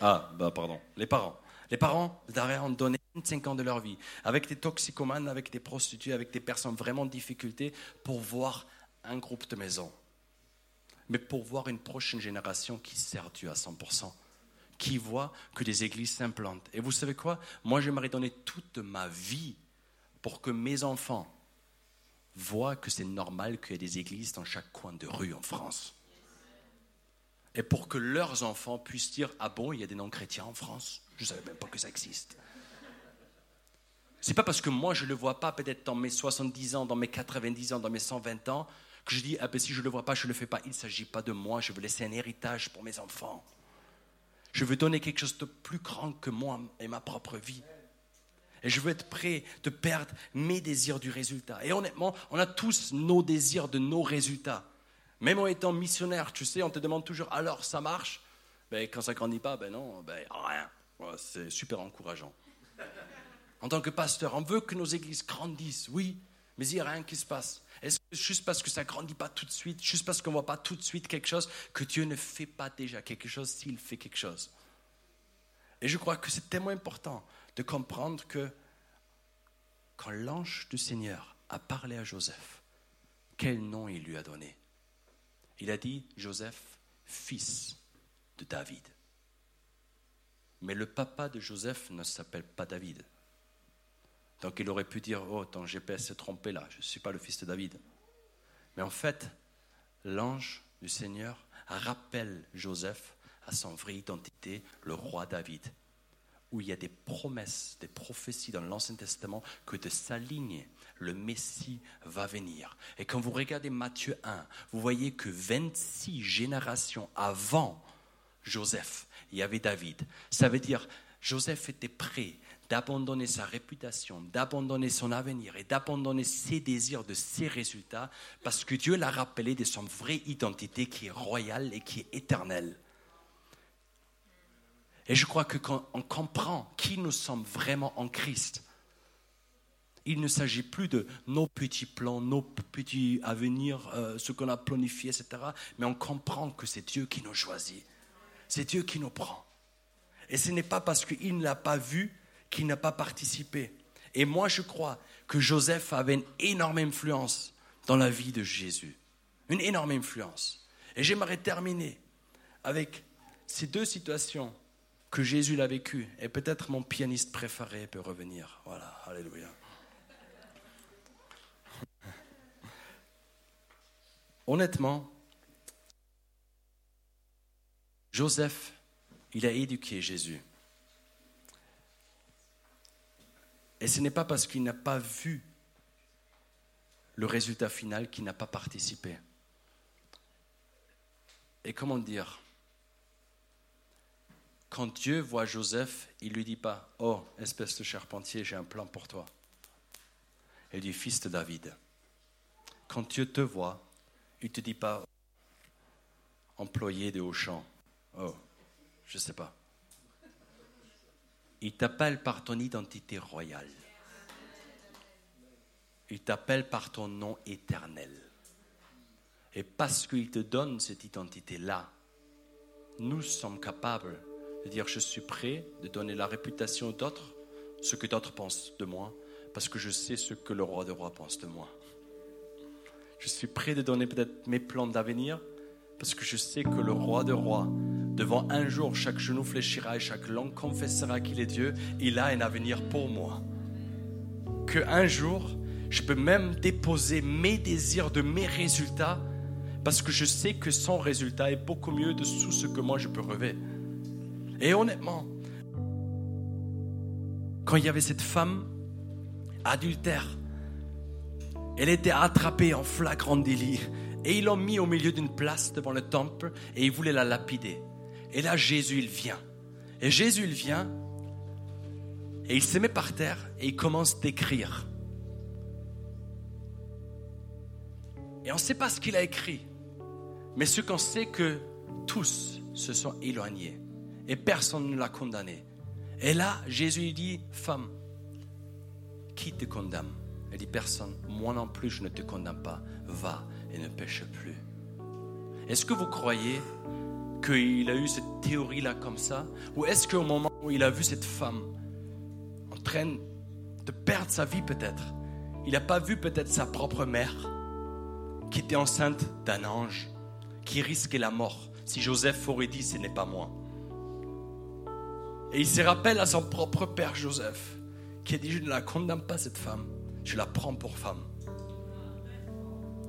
Ah, bah pardon, les parents. Les parents de Daria ont donné 25 ans de leur vie avec des toxicomanes, avec des prostituées, avec des personnes vraiment en difficulté pour voir un groupe de maisons mais pour voir une prochaine génération qui sert Dieu à 100%, qui voit que des églises s'implantent. Et vous savez quoi? Moi, j'aimerais donner toute ma vie pour que mes enfants voient que c'est normal qu'il y ait des églises dans chaque coin de rue en France. Et pour que leurs enfants puissent dire Ah bon, il y a des non-chrétiens en France? Je ne savais même pas que ça existe. C'est pas parce que moi je ne le vois pas, peut-être dans mes 70 ans, dans mes 90 ans, dans mes 120 ans, que je dis, ah ben, si je ne le vois pas, je ne le fais pas. Il ne s'agit pas de moi, je veux laisser un héritage pour mes enfants. Je veux donner quelque chose de plus grand que moi et ma propre vie. Et je veux être prêt de perdre mes désirs du résultat. Et honnêtement, on a tous nos désirs de nos résultats. Même en étant missionnaire, tu sais, on te demande toujours, alors ça marche? Ben, Quand ça ne grandit pas, ben non, ben rien. c'est super encourageant. En tant que pasteur, on veut que nos églises grandissent, oui, mais il n'y a rien qui se passe. Est-ce que juste parce que ça ne grandit pas tout de suite, juste parce qu'on ne voit pas tout de suite quelque chose, que Dieu ne fait pas déjà quelque chose s'il fait quelque chose? Et je crois que c'est tellement important de comprendre que quand l'ange du Seigneur a parlé à Joseph, quel nom il lui a donné? Il a dit Joseph, fils de David. Mais le papa de Joseph ne s'appelle pas David. Donc il aurait pu dire, oh, ton GPS s'est trompé là, je ne suis pas le fils de David. Mais en fait, l'ange du Seigneur rappelle Joseph à son vraie identité, le roi David, où il y a des promesses, des prophéties dans l'Ancien Testament que de sa ligne, le Messie va venir. Et quand vous regardez Matthieu 1, vous voyez que 26 générations avant Joseph, il y avait David. Ça veut dire Joseph était prêt d'abandonner sa réputation, d'abandonner son avenir et d'abandonner ses désirs de ses résultats, parce que Dieu l'a rappelé de son vraie identité qui est royale et qui est éternelle. Et je crois que quand on comprend qui nous sommes vraiment en Christ, il ne s'agit plus de nos petits plans, nos petits avenirs, euh, ce qu'on a planifié, etc. Mais on comprend que c'est Dieu qui nous choisit. C'est Dieu qui nous prend. Et ce n'est pas parce qu'il ne l'a pas vu qui n'a pas participé. Et moi, je crois que Joseph avait une énorme influence dans la vie de Jésus. Une énorme influence. Et j'aimerais terminer avec ces deux situations que Jésus l'a vécues. Et peut-être mon pianiste préféré peut revenir. Voilà, alléluia. Honnêtement, Joseph, il a éduqué Jésus. Et ce n'est pas parce qu'il n'a pas vu le résultat final qu'il n'a pas participé. Et comment dire? Quand Dieu voit Joseph, il ne lui dit pas Oh, espèce de charpentier, j'ai un plan pour toi. Il dit Fils de David. Quand Dieu te voit, il ne te dit pas Employé de Auchan. Oh, je ne sais pas. Il t'appelle par ton identité royale. Il t'appelle par ton nom éternel. Et parce qu'il te donne cette identité-là, nous sommes capables de dire je suis prêt de donner la réputation d'autres, ce que d'autres pensent de moi, parce que je sais ce que le roi de rois pense de moi. Je suis prêt de donner peut-être mes plans d'avenir, parce que je sais que le roi de rois Devant un jour, chaque genou fléchira et chaque langue confessera qu'il est Dieu. Il a un avenir pour moi. Que un jour, je peux même déposer mes désirs de mes résultats parce que je sais que son résultat est beaucoup mieux de tout ce que moi je peux rêver. Et honnêtement, quand il y avait cette femme adultère, elle était attrapée en flagrant délit et ils l'ont mis au milieu d'une place devant le temple et ils voulaient la lapider. Et là, Jésus, il vient. Et Jésus, il vient. Et il se met par terre et il commence d'écrire. Et on ne sait pas ce qu'il a écrit. Mais ce qu'on sait que tous se sont éloignés. et personne ne l'a condamné. Et là, Jésus dit, femme, qui te condamne? Elle dit, personne. Moi non plus, je ne te condamne pas. Va et ne pêche plus. Est-ce que vous croyez qu'il a eu cette théorie-là comme ça? Ou est-ce qu'au moment où il a vu cette femme en train de perdre sa vie peut-être, il n'a pas vu peut-être sa propre mère qui était enceinte d'un ange, qui risquait la mort? Si Joseph aurait dit ce n'est pas moi Et il se rappelle à son propre père Joseph qui a dit je ne la condamne pas cette femme, je la prends pour femme.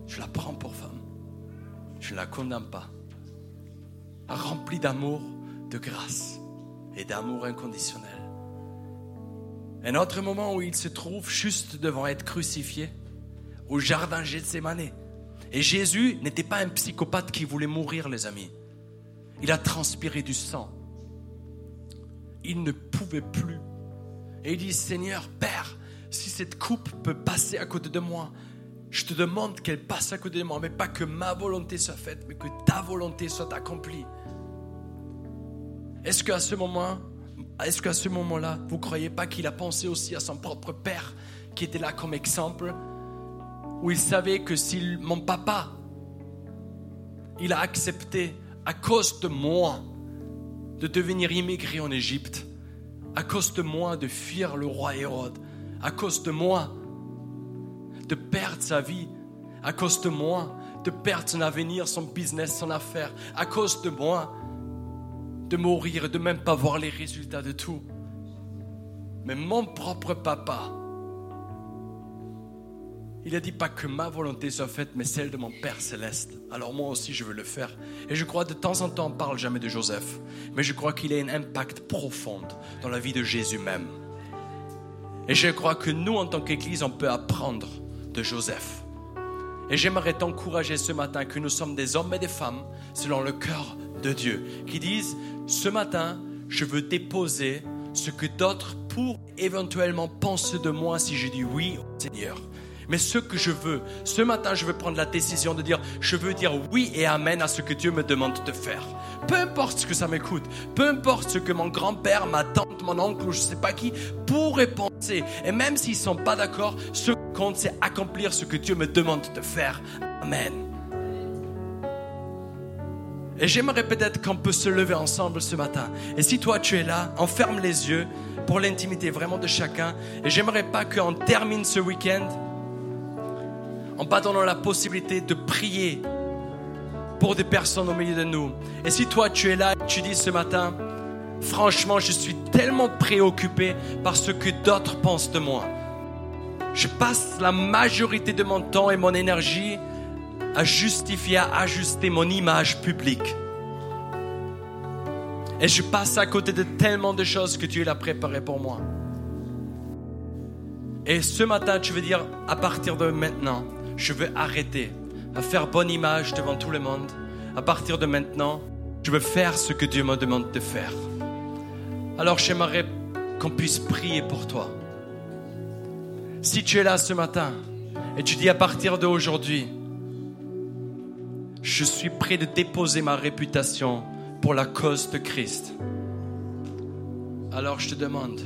Je la prends pour femme. Je ne la condamne pas. Rempli d'amour, de grâce et d'amour inconditionnel. Un autre moment où il se trouve juste devant être crucifié, au jardin Gethsemane. Et Jésus n'était pas un psychopathe qui voulait mourir, les amis. Il a transpiré du sang. Il ne pouvait plus. Et il dit, Seigneur, Père, si cette coupe peut passer à côté de moi, je te demande qu'elle passe à côté de moi, mais pas que ma volonté soit faite, mais que ta volonté soit accomplie. Est-ce qu'à ce moment, est-ce qu'à ce moment-là, vous ne croyez pas qu'il a pensé aussi à son propre père, qui était là comme exemple, où il savait que si mon papa, il a accepté à cause de moi de devenir immigré en Égypte, à cause de moi de fuir le roi Hérode, à cause de moi de perdre sa vie à cause de moi, de perdre son avenir, son business, son affaire, à cause de moi, de mourir et de même pas voir les résultats de tout. Mais mon propre papa, il a dit pas que ma volonté soit faite, mais celle de mon Père céleste. Alors moi aussi, je veux le faire. Et je crois de temps en temps, on parle jamais de Joseph, mais je crois qu'il a un impact profond dans la vie de Jésus même. Et je crois que nous, en tant qu'Église, on peut apprendre de Joseph. Et j'aimerais t'encourager ce matin que nous sommes des hommes et des femmes selon le cœur de Dieu, qui disent, ce matin, je veux déposer ce que d'autres pour éventuellement penser de moi si je dis oui au Seigneur. Mais ce que je veux, ce matin, je veux prendre la décision de dire, je veux dire oui et amen à ce que Dieu me demande de faire. Peu importe ce que ça m'écoute, peu importe ce que mon grand-père, ma tante, mon oncle je ne sais pas qui pourrait penser. Et même s'ils ne sont pas d'accord, ce qui compte, c'est accomplir ce que Dieu me demande de faire. Amen. Et j'aimerais peut-être qu'on peut se lever ensemble ce matin. Et si toi tu es là, on ferme les yeux pour l'intimité vraiment de chacun. Et j'aimerais pas qu'on termine ce week-end en pas donnant la possibilité de prier pour des personnes au milieu de nous. Et si toi tu es là et tu dis ce matin, franchement, je suis tellement préoccupé par ce que d'autres pensent de moi. Je passe la majorité de mon temps et mon énergie à justifier, à ajuster mon image publique. Et je passe à côté de tellement de choses que Dieu a préparées pour moi. Et ce matin, tu veux dire, à partir de maintenant, je veux arrêter à faire bonne image devant tout le monde. À partir de maintenant, je veux faire ce que Dieu me demande de faire. Alors j'aimerais qu'on puisse prier pour toi. Si tu es là ce matin et tu dis à partir d'aujourd'hui, je suis prêt de déposer ma réputation pour la cause de Christ. Alors je te demande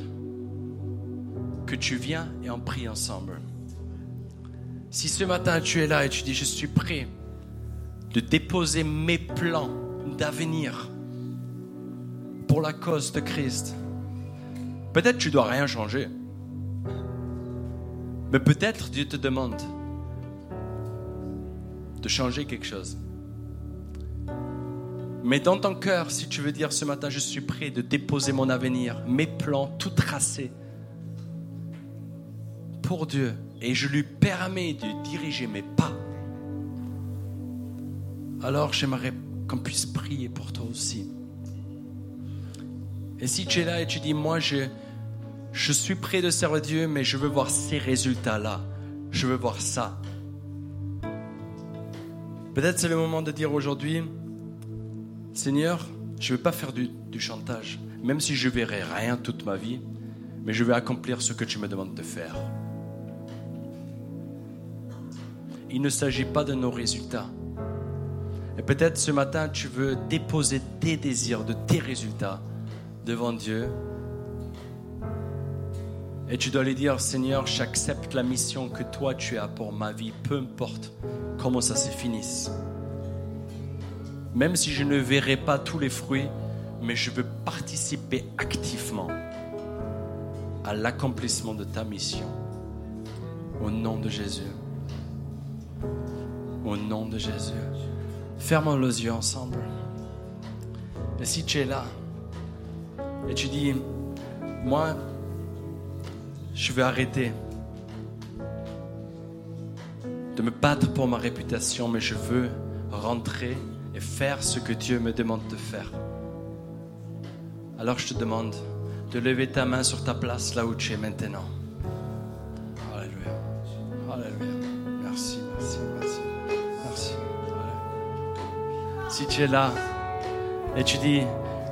que tu viens et on prie ensemble. Si ce matin tu es là et tu dis je suis prêt de déposer mes plans d'avenir pour la cause de Christ, peut-être tu dois rien changer. Mais peut-être Dieu te demande de changer quelque chose. Mais dans ton cœur, si tu veux dire ce matin, je suis prêt de déposer mon avenir, mes plans, tout tracés pour Dieu, et je lui permets de diriger mes pas, alors j'aimerais qu'on puisse prier pour toi aussi. Et si tu es là et tu dis, moi je, je suis prêt de servir Dieu, mais je veux voir ces résultats-là, je veux voir ça. Peut-être c'est le moment de dire aujourd'hui, Seigneur, je ne veux pas faire du, du chantage, même si je verrai rien toute ma vie, mais je veux accomplir ce que tu me demandes de faire. Il ne s'agit pas de nos résultats. Et peut-être ce matin, tu veux déposer tes désirs, de tes résultats devant Dieu. Et tu dois lui dire, Seigneur, j'accepte la mission que toi tu as pour ma vie, peu importe comment ça se finisse. Même si je ne verrai pas tous les fruits, mais je veux participer activement à l'accomplissement de ta mission. Au nom de Jésus. Au nom de Jésus. Fermons les yeux ensemble. Et si tu es là et tu dis, moi, je vais arrêter de me battre pour ma réputation, mais je veux rentrer et faire ce que Dieu me demande de faire. Alors je te demande de lever ta main sur ta place là où tu es maintenant. Si tu es là et tu dis,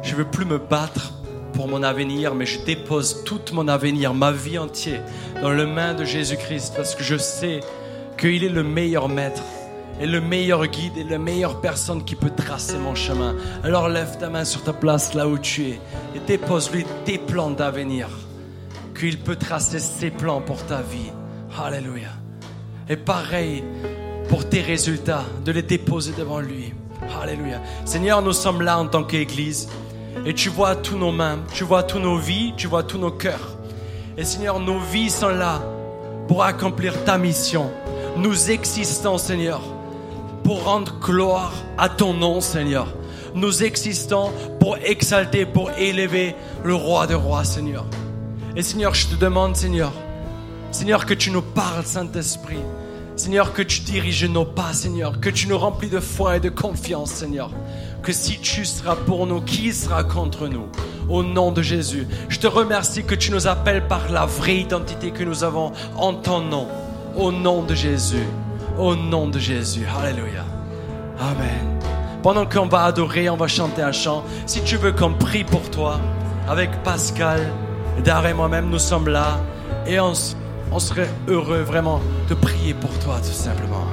je ne veux plus me battre pour mon avenir, mais je dépose tout mon avenir, ma vie entière, dans les mains de Jésus-Christ, parce que je sais qu'il est le meilleur maître, et le meilleur guide, et la meilleure personne qui peut tracer mon chemin. Alors lève ta main sur ta place, là où tu es, et dépose-lui tes plans d'avenir, qu'il peut tracer ses plans pour ta vie. Alléluia. Et pareil pour tes résultats, de les déposer devant lui. Alléluia. Seigneur, nous sommes là en tant qu'Église. Et tu vois tous nos mains, tu vois tous nos vies, tu vois tous nos cœurs. Et Seigneur, nos vies sont là pour accomplir ta mission. Nous existons, Seigneur, pour rendre gloire à ton nom, Seigneur. Nous existons pour exalter, pour élever le roi des rois, Seigneur. Et Seigneur, je te demande, Seigneur, Seigneur, que tu nous parles, Saint-Esprit. Seigneur, que tu diriges nos pas, Seigneur. Que tu nous remplis de foi et de confiance, Seigneur que si tu seras pour nous, qui sera contre nous? Au nom de Jésus. Je te remercie que tu nous appelles par la vraie identité que nous avons en ton nom. Au nom de Jésus. Au nom de Jésus. Alléluia. Amen. Pendant qu'on va adorer, on va chanter un chant. Si tu veux qu'on prie pour toi, avec Pascal, Dar et moi-même, nous sommes là. Et on, on serait heureux vraiment de prier pour toi, tout simplement.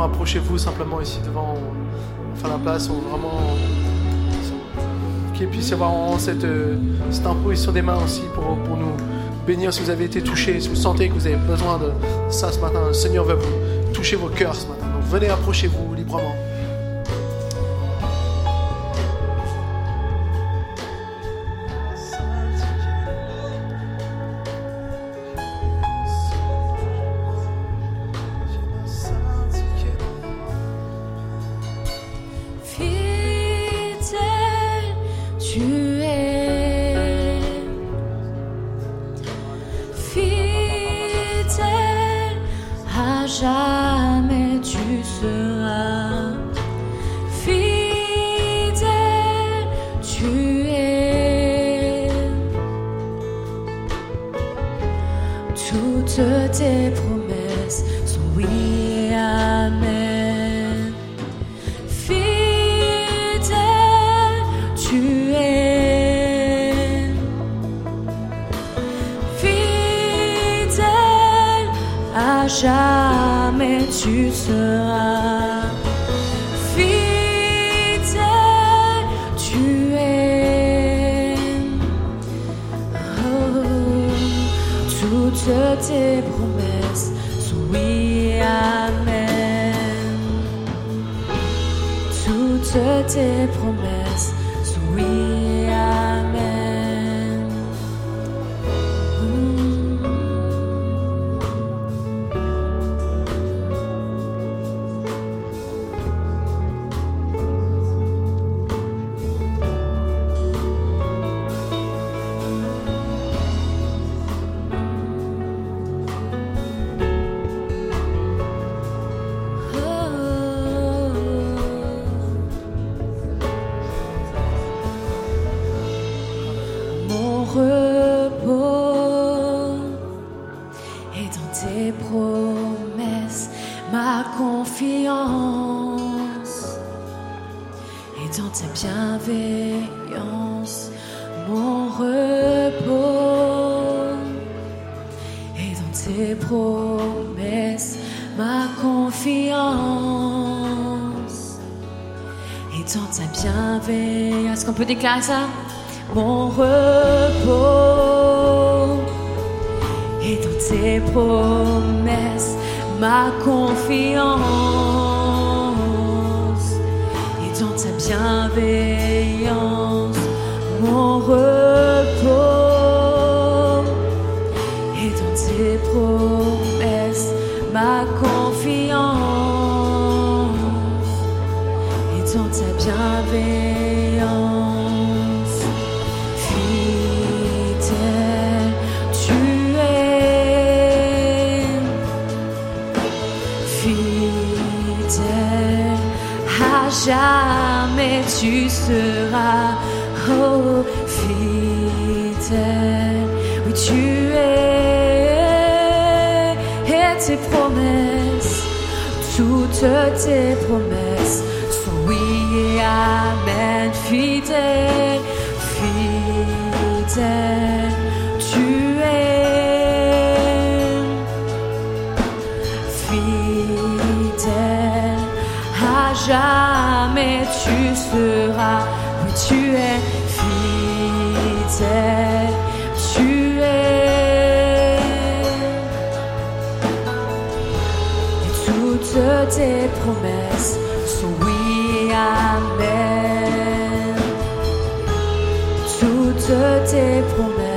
approchez-vous simplement ici devant enfin la place, ou vraiment qu'il puisse avoir cette, euh, cette imposition des mains aussi pour, pour nous bénir si vous avez été touché, si vous sentez que vous avez besoin de ça ce matin. Le Seigneur veut vous toucher vos cœurs ce matin. Donc venez approchez-vous librement. Dans tes promesses. Mon repos et dans tes promesses. Ma confiance et dans ta bienveillance. Mon repos et dans tes promesses. Ma confiance et dans ta bienveillance fidèle. À jamais tu seras oh fidèle. Oui tu es et tes promesses toutes tes promesses sont oui et amen. Fidèle fidèle tu es jamais tu seras oui tu es fidèle tu es. Et toutes tes promesses sont oui amen. Toutes tes promesses